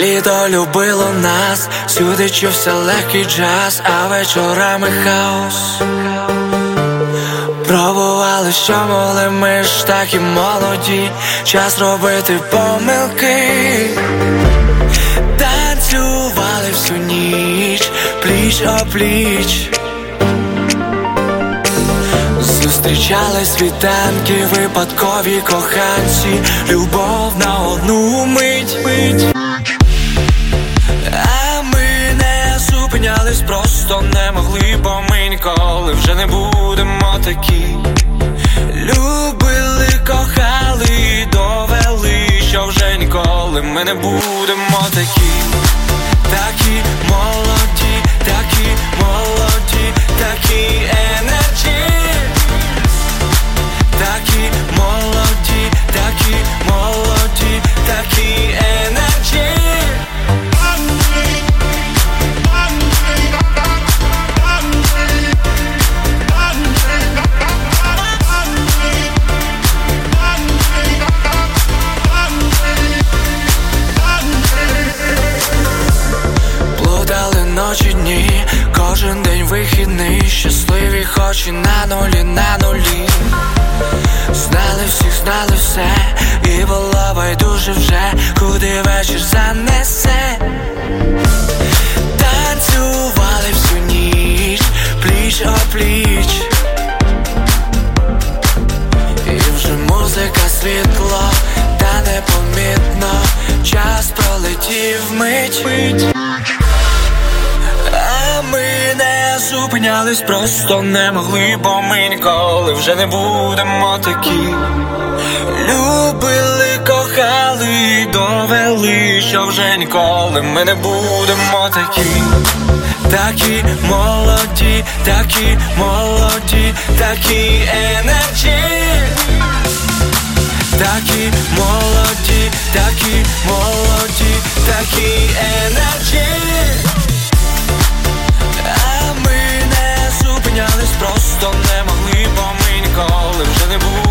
Літо любило нас, сюди чувся легкий джаз, а вечорами хаос. Пробували, що могли, ми ж такі молоді, час робити помилки, танцювали всю ніч, пліч о Зустрічали світанки, випадкові коханці, любов на одну мить. мить. А ми не зупинялись, просто не могли, бо ми ніколи вже не будемо такі. Любили, кохали, довели, що вже ніколи ми не будемо такі, такі хоч на нулі, на нулі. Знали всіх, знали все, і було байдуже вже, куди вечір занесе. Танцювали всю ніч, пліч о пліч. І вже музика, світло, та непомітно, час пролетів мить. Зупинялись, просто не могли, бо ми ніколи вже не будемо такі. Любили, кохали, довели, що вже ніколи ми не будемо такі. Такі молоді, такі молоді, такі енерджі. Такі молоді, такі молоді, такі енерджі. Не зупинялись,